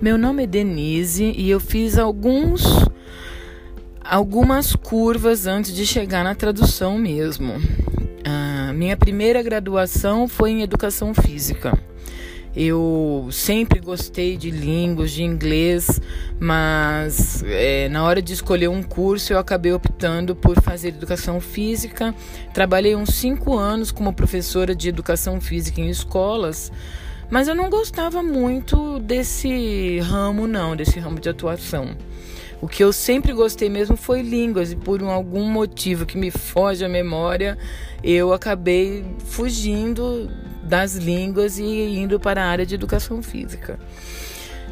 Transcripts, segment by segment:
Meu nome é Denise e eu fiz alguns algumas curvas antes de chegar na tradução mesmo. Minha primeira graduação foi em educação física. Eu sempre gostei de línguas, de inglês, mas é, na hora de escolher um curso eu acabei optando por fazer educação física. Trabalhei uns cinco anos como professora de educação física em escolas, mas eu não gostava muito desse ramo, não, desse ramo de atuação. O que eu sempre gostei mesmo foi línguas e por algum motivo que me foge a memória, eu acabei fugindo das línguas e indo para a área de educação física.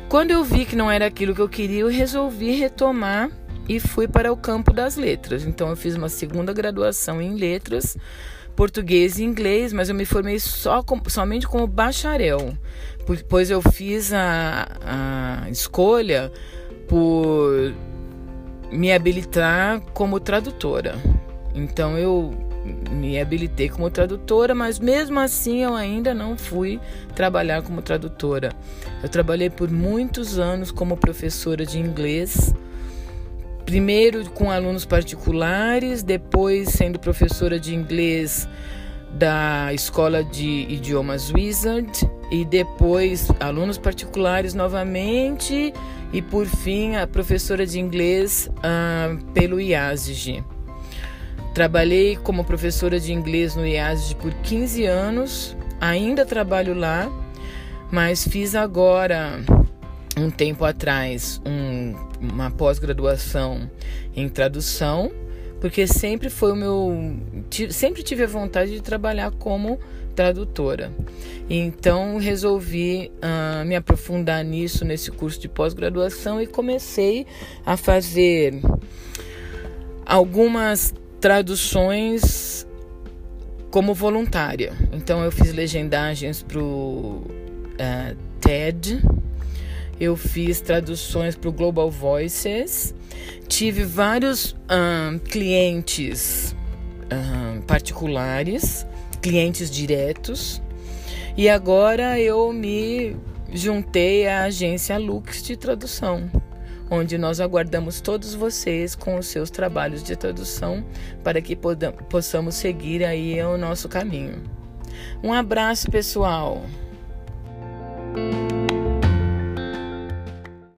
Quando eu vi que não era aquilo que eu queria, eu resolvi retomar e fui para o campo das letras. Então eu fiz uma segunda graduação em letras, português e inglês, mas eu me formei só com, somente como bacharel. Depois eu fiz a, a escolha por me habilitar como tradutora. Então eu me habilitei como tradutora, mas mesmo assim eu ainda não fui trabalhar como tradutora. Eu trabalhei por muitos anos como professora de inglês, primeiro com alunos particulares, depois sendo professora de inglês da escola de idiomas Wizard e depois alunos particulares novamente e por fim a professora de inglês uh, pelo IASG. Trabalhei como professora de inglês no IASG por 15 anos, ainda trabalho lá, mas fiz agora um tempo atrás um, uma pós-graduação em tradução porque sempre foi o meu sempre tive a vontade de trabalhar como tradutora. Então resolvi uh, me aprofundar nisso nesse curso de pós-graduação e comecei a fazer algumas traduções como voluntária. Então eu fiz legendagens para o uh, TED, eu fiz traduções para o Global Voices Tive vários clientes particulares, clientes diretos, e agora eu me juntei à agência Lux de tradução, onde nós aguardamos todos vocês com os seus trabalhos de tradução para que possamos seguir aí o nosso caminho. Um abraço, pessoal.